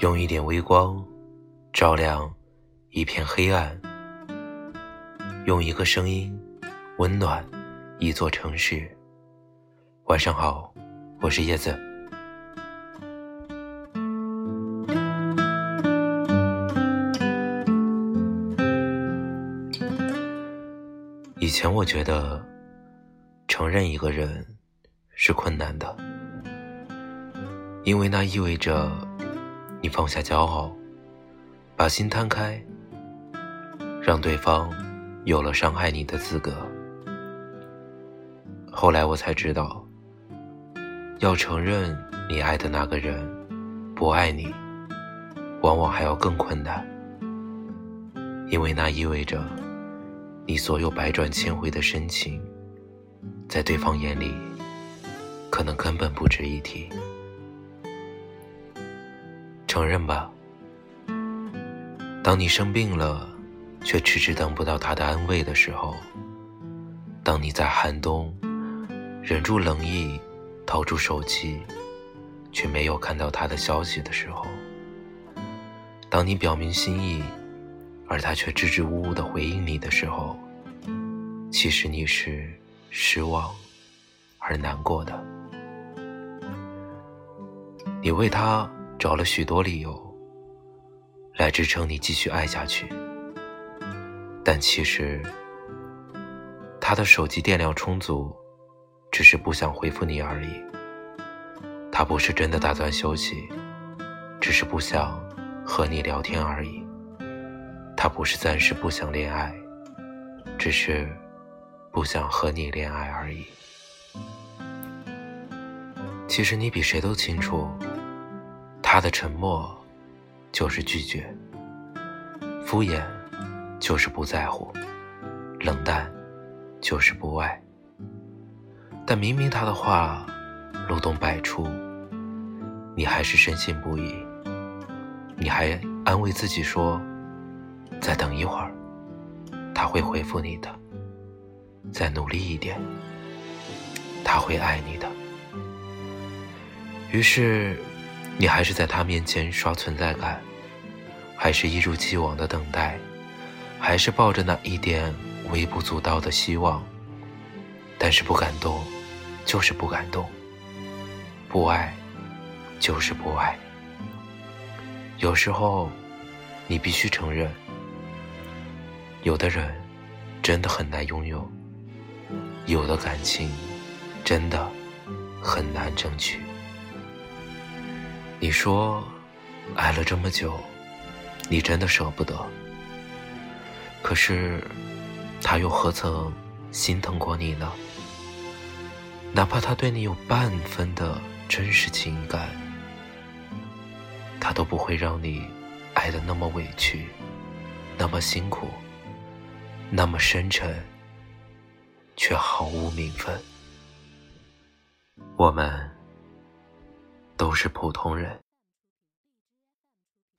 用一点微光照亮一片黑暗，用一个声音温暖一座城市。晚上好，我是叶子。以前我觉得承认一个人是困难的，因为那意味着你放下骄傲，把心摊开，让对方有了伤害你的资格。后来我才知道，要承认你爱的那个人不爱你，往往还要更困难，因为那意味着。你所有百转千回的深情，在对方眼里，可能根本不值一提。承认吧，当你生病了，却迟迟等不到他的安慰的时候；当你在寒冬忍住冷意，掏出手机，却没有看到他的消息的时候；当你表明心意，而他却支支吾吾的回应你的时候，其实你是失望而难过的。你为他找了许多理由来支撑你继续爱下去，但其实他的手机电量充足，只是不想回复你而已。他不是真的打算休息，只是不想和你聊天而已。他不是暂时不想恋爱，只是不想和你恋爱而已。其实你比谁都清楚，他的沉默就是拒绝，敷衍就是不在乎，冷淡就是不爱。但明明他的话漏洞百出，你还是深信不疑，你还安慰自己说。再等一会儿，他会回复你的。再努力一点，他会爱你的。于是，你还是在他面前刷存在感，还是一如既往的等待，还是抱着那一点微不足道的希望。但是不感动，就是不感动；不爱，就是不爱。有时候，你必须承认。有的人真的很难拥有，有的感情真的很难争取。你说爱了这么久，你真的舍不得。可是他又何曾心疼过你呢？哪怕他对你有半分的真实情感，他都不会让你爱的那么委屈，那么辛苦。那么深沉，却毫无名分。我们都是普通人，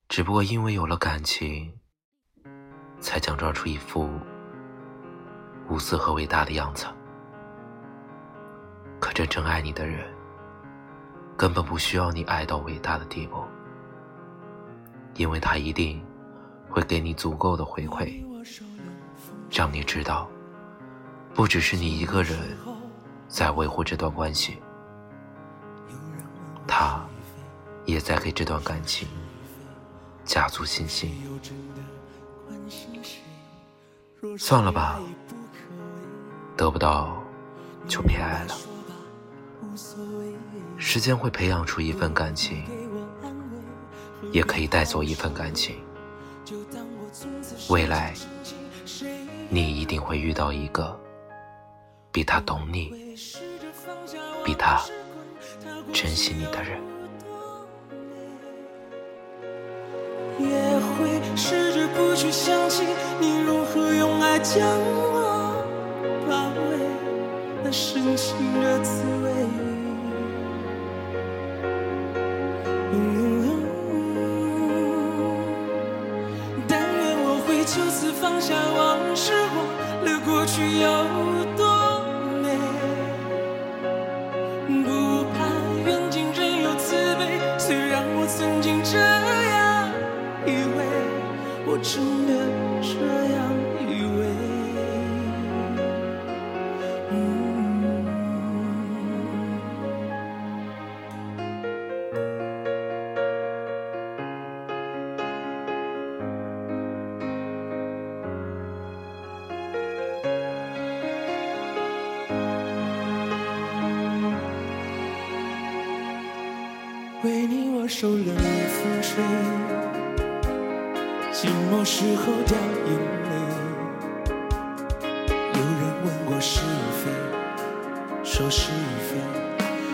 只不过因为有了感情，才假装出一副无私和伟大的样子。可真正爱你的人，根本不需要你爱到伟大的地步，因为他一定会给你足够的回馈。让你知道，不只是你一个人在维护这段关系，他也在给这段感情加足信心。算了吧，得不到就别爱了。时间会培养出一份感情，也可以带走一份感情。未来。你一定会遇到一个比他懂你、比他珍惜你的人。也会试着不去想起你如何用爱将我包围，那深情的滋味。但愿我会就此放下往事。忘了过去有为你我受冷风吹，寂寞时候掉眼泪。有人问过是非，说是非，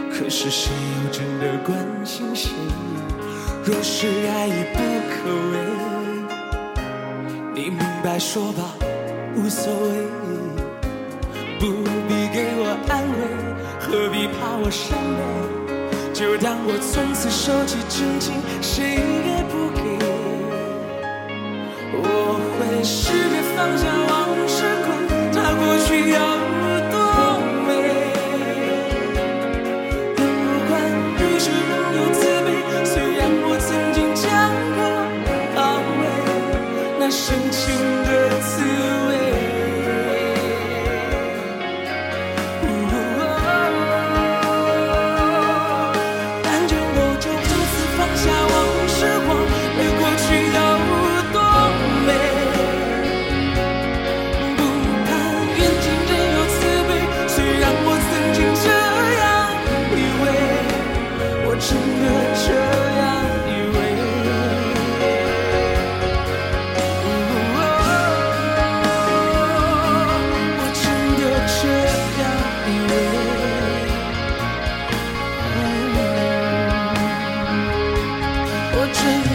可是谁又真的关心谁？若是爱已不可为，你明白说吧，无所谓，不必给我安慰，何必怕我伤悲？就当我从此收起真情，谁也不给。我会试着放下我真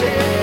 关